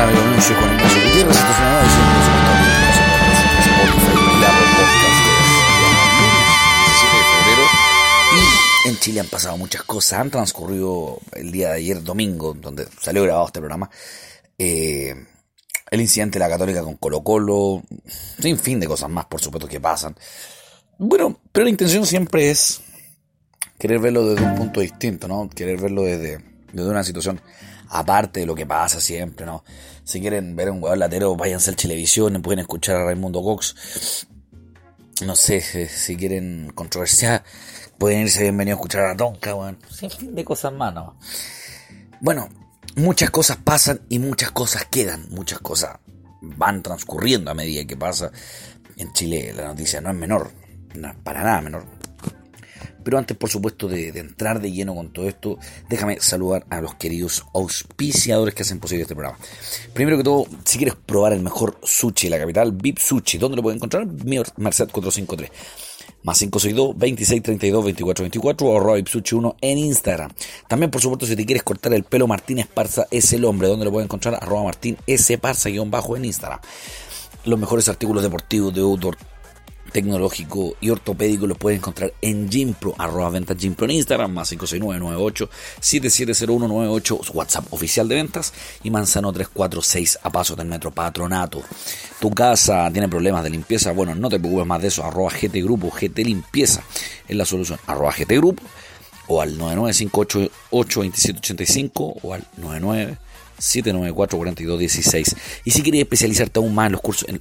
Yo soy Juan Ignacio Gutiérrez, esto es una nueva edición de los Spotify y Apple Podcast de 17 de febrero. Y en Chile han pasado muchas cosas, han transcurrido el día de ayer, domingo, donde salió grabado este programa, eh, el incidente de la Católica con Colo Colo, sin fin de cosas más, por supuesto, que pasan. Bueno, pero la intención siempre es querer verlo desde un punto distinto, ¿no? Querer verlo desde, desde una situación aparte de lo que pasa siempre, ¿no? Si quieren ver un hueón latero, váyanse al televisión, pueden escuchar a Raimundo Cox. No sé, eh, si quieren controversiar, pueden irse bienvenidos a escuchar a Tonka, weón. Sin fin de cosas más, ¿no? Bueno, muchas cosas pasan y muchas cosas quedan, muchas cosas van transcurriendo a medida que pasa. En Chile la noticia no es menor, no es para nada menor. Pero antes, por supuesto, de, entrar de lleno con todo esto, déjame saludar a los queridos auspiciadores que hacen posible este programa. Primero que todo, si quieres probar el mejor sushi la capital, VIP Sushi, ¿dónde lo puedes encontrar? Merced 453. Más 562 2632 2424 o arroba Sushi 1 en Instagram. También, por supuesto, si te quieres cortar el pelo, Martín Esparza es el hombre. ¿Dónde lo puedes encontrar? Arroba Martín S. Parza guion bajo en Instagram. Los mejores artículos deportivos de outdoor tecnológico y ortopédico lo puedes encontrar en Gimpro, arroba venta Gimpro en Instagram, más 56998-770198, WhatsApp oficial de ventas, y Manzano 346 a paso del metro Patronato. Tu casa tiene problemas de limpieza, bueno, no te preocupes más de eso, arroba GT Grupo, GT Limpieza es la solución, arroba GT Grupo, o al 995882785 o al 99 794-4216. Y si quieres especializarte aún más en los cursos, en,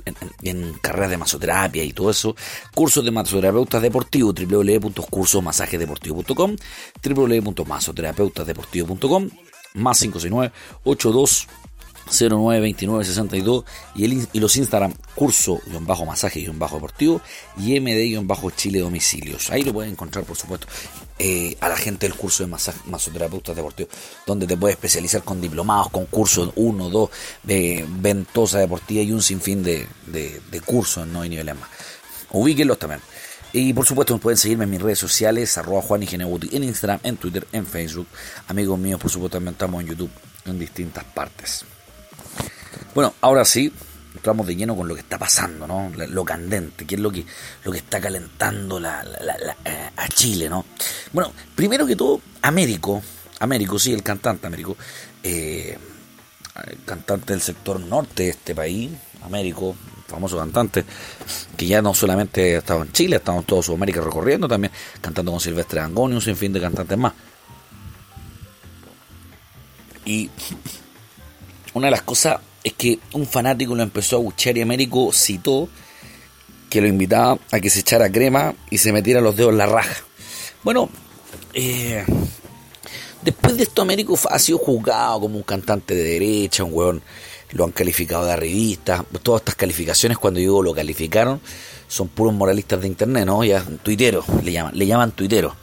carreras de masoterapia y todo eso, cursos de masoterapeutas deportivos, www.cursosmasajedeportivo.com, www.masoterapeutasdeportivo.com, más 569 82 092962 y, el, y los Instagram curso-masaje-deportivo y md-chile domicilios. Ahí lo pueden encontrar, por supuesto, eh, a la gente del curso de masoterapeutas deportivos, donde te puedes especializar con diplomados, con cursos 1, 2, de ventosa deportiva y un sinfín de, de, cursos ¿no? y niveles más. Ubíquenlos también. Y por supuesto pueden seguirme en mis redes sociales, arroba Juan en Instagram, en Twitter, en Facebook. Amigos míos, por supuesto también estamos en YouTube en distintas partes. Bueno, ahora sí, entramos de lleno con lo que está pasando, ¿no? Lo candente, que es lo que, lo que está calentando eh, a Chile, ¿no? Bueno, primero que todo, Américo, Américo, sí, el cantante Américo, eh, cantante del sector norte de este país, Américo, famoso cantante, que ya no solamente ha estado en Chile, ha estado en toda Sudamérica recorriendo también, cantando con Silvestre Angonius, en fin de cantantes más. Y una de las cosas es que un fanático lo empezó a buchear y Américo citó que lo invitaba a que se echara crema y se metiera los dedos en la raja. Bueno, eh, después de esto Américo ha sido juzgado como un cantante de derecha, un weón, lo han calificado de revista, todas estas calificaciones cuando digo lo calificaron son puros moralistas de internet, ¿no? Ya tuiteros, le llaman, le llaman tuiteros.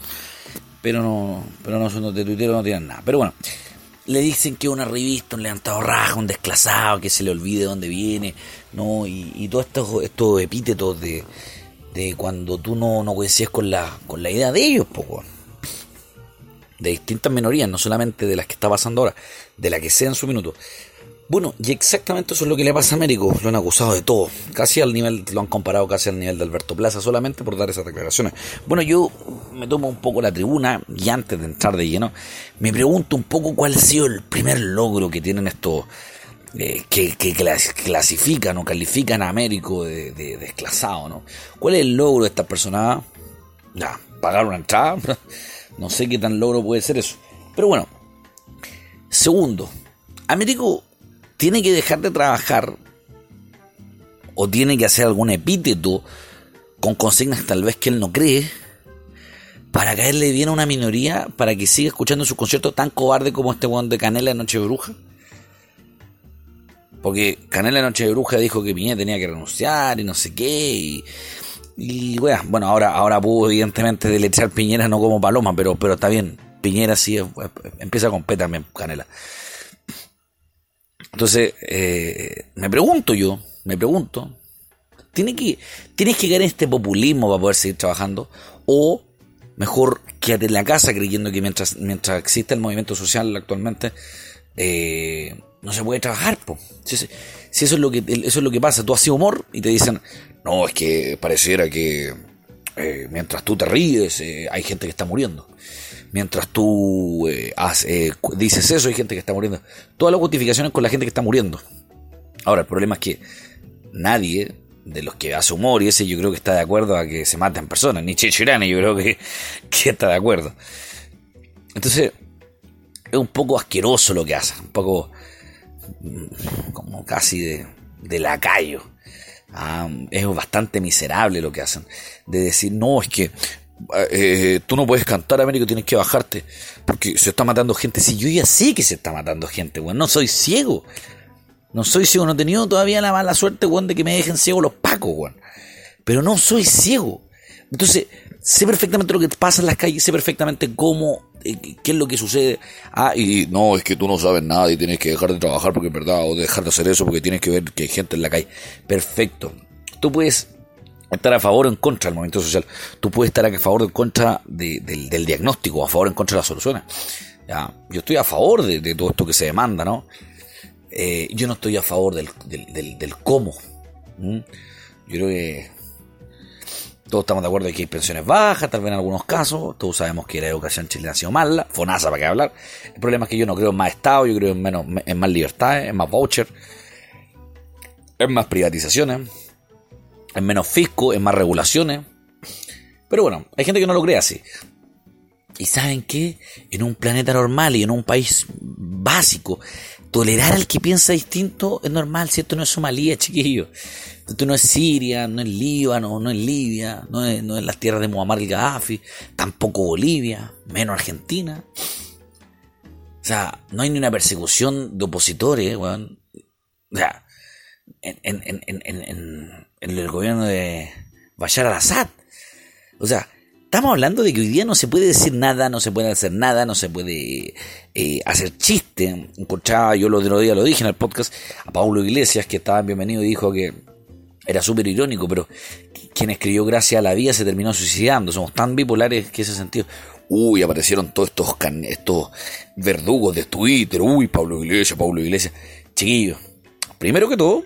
Pero no, pero no son de tuiteros, no tienen nada. Pero bueno, le dicen que es una revista, un levantado raja, un desclasado, que se le olvide dónde viene, ¿no? Y, y todos estos, estos epítetos de, de cuando tú no, no coincides con la, con la idea de ellos, poco. De distintas minorías, no solamente de las que está pasando ahora, de la que sea en su minuto. Bueno, y exactamente eso es lo que le pasa a Américo. Lo han acusado de todo. Casi al nivel, lo han comparado casi al nivel de Alberto Plaza, solamente por dar esas declaraciones. Bueno, yo me tomo un poco la tribuna y antes de entrar de lleno, me pregunto un poco cuál ha sido el primer logro que tienen estos eh, que, clasifican o califican a Américo de, desclasado, ¿no? ¿Cuál es el logro de estas personas? Ya, pagar una entrada. no sé qué tan logro puede ser eso. Pero bueno, segundo, Américo tiene que dejar de trabajar o tiene que hacer algún epíteto con consignas tal vez que él no cree para caerle bien a una minoría para que siga escuchando su concierto tan cobarde como este one de Canela de Noche Bruja. Porque Canela Noche Bruja dijo que Piñera tenía que renunciar y no sé qué. Y, bueno, bueno, ahora, ahora pudo evidentemente deletrear Piñera no como paloma, pero, pero está bien. Piñera sí empieza con P también, Canela. Entonces, eh, me pregunto yo, me pregunto, ¿tiene que, ¿tienes que caer en este populismo para poder seguir trabajando? ¿O mejor quédate en la casa creyendo que mientras, mientras existe el movimiento social actualmente, eh, no se puede trabajar, po. Si, eso es lo que eso es lo que pasa, tú haces humor y te dicen, no, es que pareciera que eh, mientras tú te ríes, eh, hay gente que está muriendo. Mientras tú eh, dices eso, hay gente que está muriendo. Todas las justificaciones con la gente que está muriendo. Ahora, el problema es que nadie de los que hace humor y ese yo creo que está de acuerdo a que se maten personas. Ni Chichirane yo creo que, está de acuerdo. Entonces, es un poco asqueroso lo que hacen. Un poco mm, como casi de, de lacayo. Ah, es bastante miserable lo que hacen. De decir, no, es que eh, tú no puedes cantar Américo, tienes que bajarte. Porque se está matando gente. Si yo ya sé que se está matando gente, weón. No soy ciego. No soy ciego. No he tenido todavía la mala suerte, weón, de que me dejen ciego los pacos, weón. Pero no soy ciego. Entonces, sé perfectamente lo que pasa en las calles, sé perfectamente cómo, eh, qué es lo que sucede. Ah, y no, es que tú no sabes nada y tienes que dejar de trabajar porque es verdad, o dejar de hacer eso porque tienes que ver que hay gente en la calle. Perfecto. Tú puedes estar a favor o en contra del movimiento social. Tú puedes estar a favor o en contra del, diagnóstico, a favor o en contra de las soluciones. Ya, yo estoy a favor de, todo esto que se demanda, ¿no? Eh, yo no estoy a favor del, del, cómo. Yo creo que todos estamos de acuerdo de que hay pensiones bajas, tal vez en algunos casos. Todos sabemos que la educación chilena ha sido mala. FONASA, ¿para qué hablar? El problema es que yo no creo en más Estado, yo creo en, menos, en más libertad, en más voucher, en más privatizaciones, en menos fisco, en más regulaciones. Pero bueno, hay gente que no lo cree así. Y saben que en un planeta normal y en un país básico, tolerar al que piensa distinto es normal, si esto no es Somalia, chiquillo. Esto no es Siria, no es Líbano, no es Libia, no es, las tierras de Muammar el Gaddafi, tampoco Bolivia, menos Argentina. O sea, no hay ni una persecución de opositores, weón. O sea, en el gobierno de Bashar al-Assad. O sea, Estamos hablando de que hoy día no se puede decir nada, no se puede hacer nada, no se puede eh, hacer chiste. Encontraba, yo lo otro día lo dije en el podcast, a Paulo Iglesias, que estaba bienvenido y dijo que era súper irónico, pero quien escribió Gracias a la vida se terminó suicidando. Somos tan bipolares que ese sentido. Uy, aparecieron todos estos, estos verdugos de Twitter. Uy, Pablo Iglesias, Pablo Iglesias. Chiquillos, primero que todo,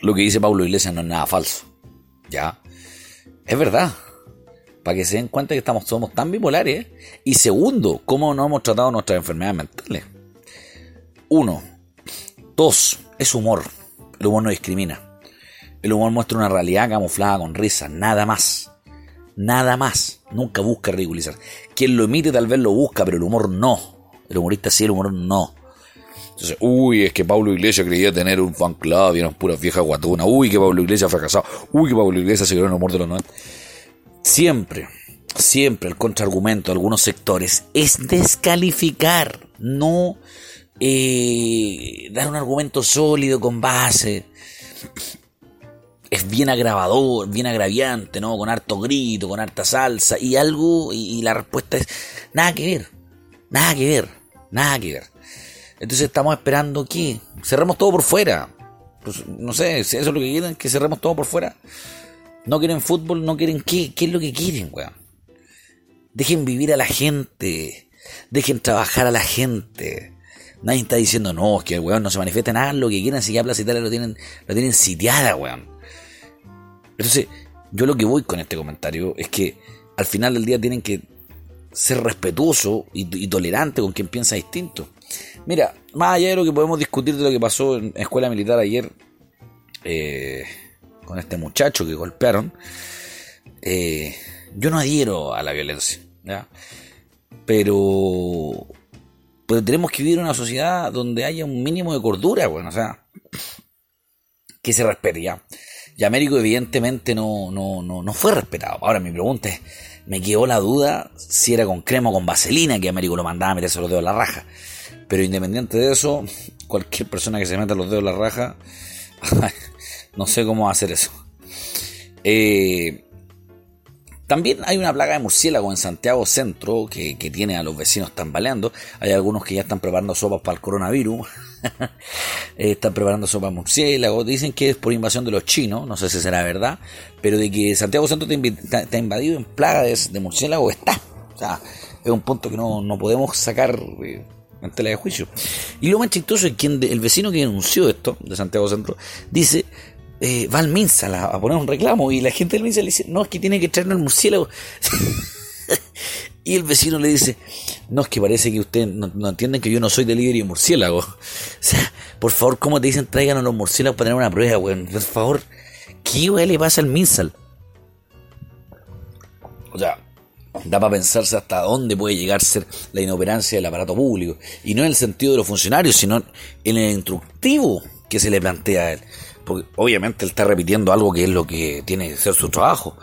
lo que dice Pablo Iglesias no es nada falso. Ya, es verdad para que se den cuenta que estamos, somos tan bipolares. Y segundo, cómo no hemos tratado nuestras enfermedades mentales. Uno, dos, es humor. El humor no discrimina. El humor muestra una realidad camuflada con risa, nada más. Nada más. Nunca busca ridiculizar. Quien lo emite tal vez lo busca, pero el humor no. El humorista sí, el humor no. Entonces, uy, es que Pablo Iglesias creía tener un fan club y eran puras viejas guatunas. Uy, que Pablo Iglesias ha fracasado. Uy, que Pablo Iglesias se quedó en el humor de los 90. Siempre, siempre el contraargumento de algunos sectores es descalificar, no eh, dar un argumento sólido con base. Es bien agravador, bien agraviante, ¿no? Con harto grito, con harta salsa y algo, y, la respuesta es nada que ver, nada que ver, nada que ver. Entonces estamos esperando que cerremos todo por fuera. Pues, no sé, si eso es lo que quieren, que cerremos todo por fuera. No quieren fútbol, no quieren qué. ¿Qué es lo que quieren, weón? Dejen vivir a la gente. Dejen trabajar a la gente. Nadie está diciendo, no, es que el weón no se manifiesta nada, lo que quieran, si ya Plaza lo tienen, lo tienen sitiada, weón. Entonces, yo lo que voy con este comentario es que al final del día tienen que ser respetuosos y, y tolerantes con quien piensa distinto. Mira, más allá de lo que podemos discutir de lo que pasó en escuela militar ayer, eh, con este muchacho que golpearon, eh, yo no adhiero a la violencia, Pero, pero tenemos que vivir en una sociedad donde haya un mínimo de cordura, bueno, o sea, que se respete ya. Y Américo evidentemente no, no, no, no fue respetado. Ahora mi pregunta es, me quedó la duda si era con crema o con vaselina que Américo lo mandaba a meterse los dedos a la raja. Pero independiente de eso, cualquier persona que se meta los dedos a la raja No sé cómo hacer eso. Eh, también hay una plaga de murciélago en Santiago Centro que, tiene a los vecinos tambaleando. Hay algunos que ya están preparando sopas para el coronavirus. Eh, están preparando sopas murciélago. Dicen que es por invasión de los chinos. No sé si será verdad. Pero de que Santiago Centro está, invadido en plaga de, murciélago está. O sea, es un punto que no, podemos sacar eh, en tela de juicio. Y lo más chistoso es que el vecino que denunció esto, de Santiago Centro, dice, eh, va al Minsal a, poner un reclamo y la gente del Minsal le dice, no, es que tiene que traernos el murciélago. y el vecino le dice, no, es que parece que ustedes no, entienden que yo no soy delivery de murciélago. O sea, por favor, ¿cómo te dicen tráiganos los murciélagos para tener una prueba, weón? Por favor, ¿qué weón le pasa al Minsal? O sea, da para pensarse hasta dónde puede llegar a ser la inoperancia del aparato público. Y no en el sentido de los funcionarios, sino en el instructivo que se le plantea a él. Porque obviamente él está repitiendo algo que es lo que tiene que ser su trabajo.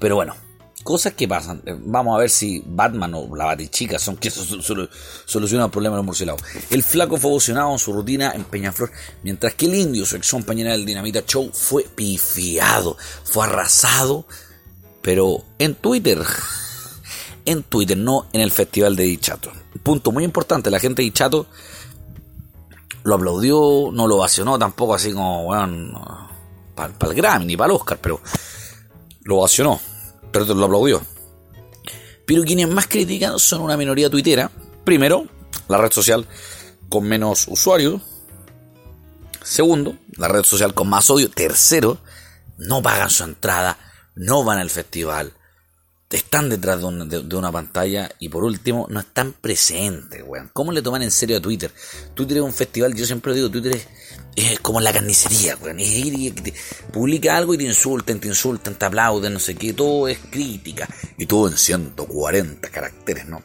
Pero bueno, cosas que pasan. Vamos a ver si Batman o la Batichica son que solucionan el problema de los murciélagos. El flaco fue emocionado en su rutina en Peñaflor, mientras que el indio, su ex compañera del Dinamita Show, fue pifiado, fue arrasado pero en Twitter. En Twitter, no en el festival de Dichato. Punto muy importante, la gente de Dichato lo aplaudió, no lo ovacionó tampoco así como, bueno, para el Grammy ni para el Oscar, pero lo ovacionó, pero lo aplaudió. Pero quienes más critican son una minoría tuitera. Primero, la red social con menos usuarios. Segundo, la red social con más odio. Tercero, no pagan su entrada no van al festival, están detrás de una, pantalla y por último no están presentes, weón. ¿Cómo le toman en serio a Twitter? Twitter es un festival, yo siempre lo digo, Twitter es, como la carnicería, weón. Es ir y publica algo y te insultan, te insultan, te aplauden, no sé qué, todo es crítica. Y todo en 140 caracteres, ¿no?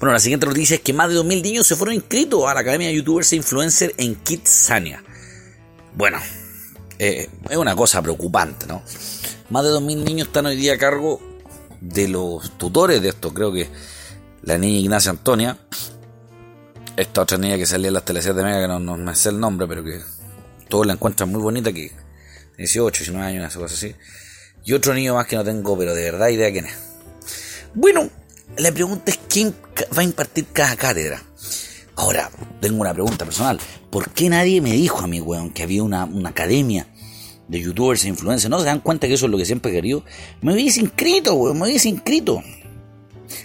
Bueno, la siguiente noticia es que más de 2.000 niños se fueron inscritos a la Academia de Youtubers e Influencers en Kidsania. Bueno, eh, es una cosa preocupante, ¿no? Más de 2.000 niños están hoy día a cargo de los tutores de esto. Creo que la niña Ignacia Antonia, esta otra niña que salía en las teleseries de Mega, que no, me sé el nombre, pero que todos la encuentran muy bonita, que 18, 19 años, una cosa así. Y otro niño más que no tengo, pero de verdad idea quién es. Bueno, la pregunta es quién va a impartir cada cátedra. Ahora, tengo una pregunta personal. ¿Por qué nadie me dijo a mí, weón, que había una, una academia de youtubers e influencers, ¿no se dan cuenta que eso es lo que siempre he querido? Me hubiese inscrito, weón, me hubiese inscrito.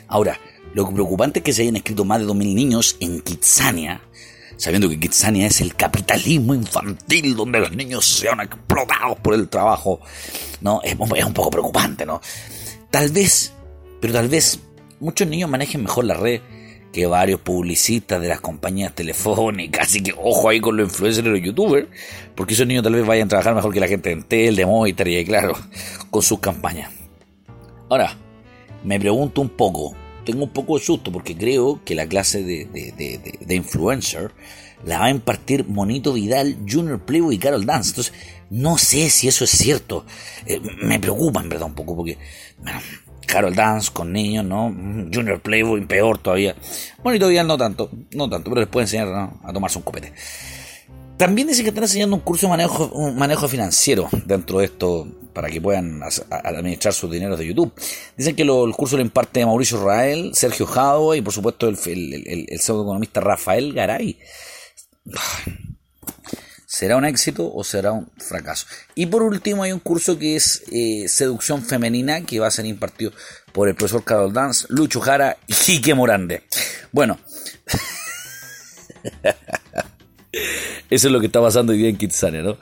Ahora, lo preocupante es que se hayan inscrito más de 2.000 niños en Kitsania, sabiendo que Kitsania es el capitalismo infantil donde los niños sean explotados por el trabajo, ¿no? Es, es un poco preocupante, ¿no? Tal vez, pero tal vez muchos niños manejen mejor la red que varios publicistas de las compañías telefónicas, así que ojo ahí con los influencers y los youtubers, porque esos niños tal vez vayan a trabajar mejor que la gente de Entel, de Movistar y claro, con sus campañas. Ahora, me pregunto un poco, tengo un poco de susto porque creo que la clase de, influencer la va a impartir Monito Vidal, Junior Playboy y Carol Dance. Entonces, no sé si eso es cierto. Eh, me preocupa en verdad un poco porque Carol Dance con niños, ¿no? Junior Playboy, peor todavía. Bueno, y todavía no tanto, no tanto, pero les puede enseñar a tomarse un copete. También dicen que están enseñando un curso de manejo, manejo financiero dentro de esto para que puedan administrar sus dineros de YouTube. Dicen que el curso lo imparte Mauricio Rael, Sergio Jado y por supuesto el, el, el economista Rafael Garay. ¿Será un éxito o será un fracaso? Y por último hay un curso que es eh, Seducción Femenina que va a ser impartido por el profesor Carol Dance, Lucho Jara y Quique Morande. Bueno, eso es lo que está pasando hoy día en Kitsania, ¿no?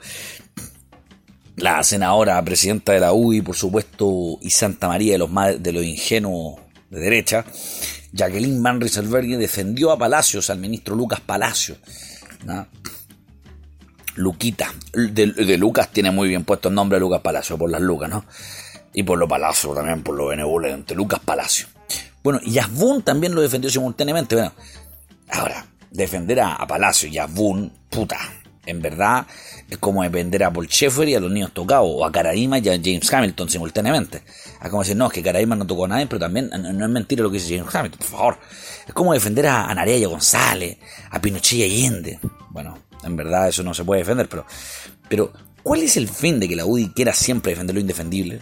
La senadora, presidenta de la UDI, por supuesto, y Santa María de los, de los ingenuos de derecha, Jacqueline Van Rieselberg defendió a Palacios, al ministro Lucas Palacio, ¿no? Luquita. De, Lucas tiene muy bien puesto el nombre Lucas Palacio, por las Lucas, ¿no? Y por lo Palacio también, por lo benevolente. Lucas Palacio. Bueno, y Asbun también lo defendió simultáneamente. Bueno, ahora, defender a, Palacio y Asbun, puta, en verdad es como defender a Paul Schaeffer y a los niños tocados, o a Caraima y a James Hamilton simultáneamente. Es como decir, no, es que Caraima no tocó a nadie, pero también no, es mentira lo que dice James Hamilton, por favor. Es como defender a, a González, a Pinochet y Allende. Bueno, en verdad eso no se puede defender, pero, pero ¿cuál es el fin de que la UDI quiera siempre defender lo indefendible?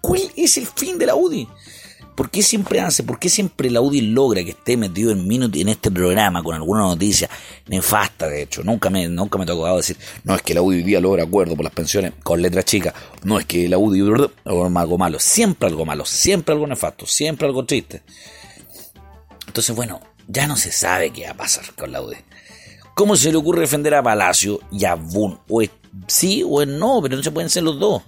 ¿Cuál es el fin de la UDI? ¿Por qué siempre hace, por qué siempre la UDI logra que esté metido en minuto en este programa con alguna noticia nefasta, de hecho? Nunca me, nunca me ha tocado decir, no es que la UDI hoy día logra acuerdo por las pensiones con letras chicas, no es que la UDI algo malo, siempre algo malo, siempre algo nefasto, siempre algo triste. Entonces, bueno, ya no se sabe qué va a pasar con la UD. ¿Cómo se le ocurre defender a Palacio y a Boone? O es sí o es no, pero no se pueden ser los dos.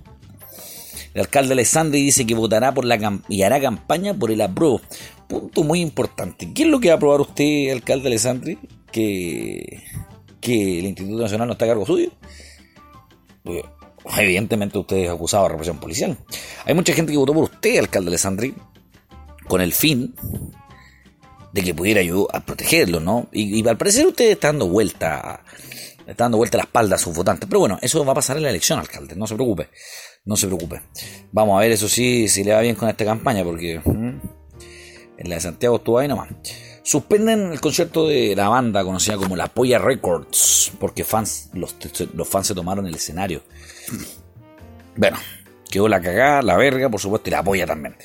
El alcalde Alessandri dice que votará por la y hará campaña por el apruebo. Punto muy importante. ¿Qué es lo que va a aprobar usted, alcalde Alessandri? Que, que el Instituto Nacional no está a cargo suyo. Evidentemente usted es acusado de represión policial. Hay mucha gente que votó por usted, alcalde Alessandri, con el fin de que pudiera ayudar a protegerlo, ¿no? Y, al parecer usted está dando vuelta, está dando vuelta la espalda a sus votantes. Pero bueno, eso va a pasar en la elección, alcalde, no se preocupe, no se preocupe. Vamos a ver eso sí, si le va bien con esta campaña, porque en la de Santiago estuvo ahí nomás. Suspenden el concierto de la banda conocida como La Polla Records, porque fans, los fans se tomaron el escenario. Bueno, quedó la cagada, la verga, por supuesto, y la polla también.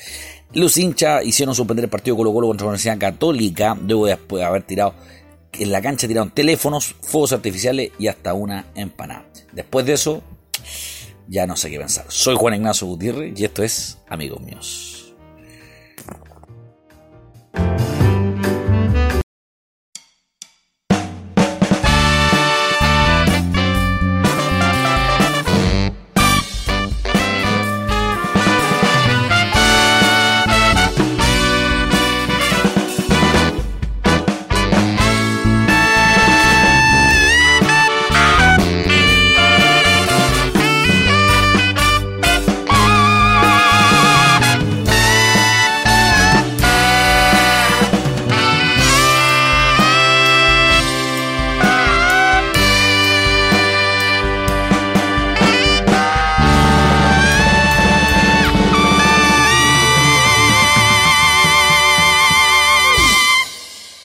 Los hinchas hicieron suspender el partido Colo Colo contra la Universidad Católica, luego después de haber tirado en la cancha tiraron teléfonos, fuegos artificiales y hasta una empanada. Después de eso, ya no sé qué pensar. Soy Juan Ignacio Gutiérrez y esto es Amigos Míos.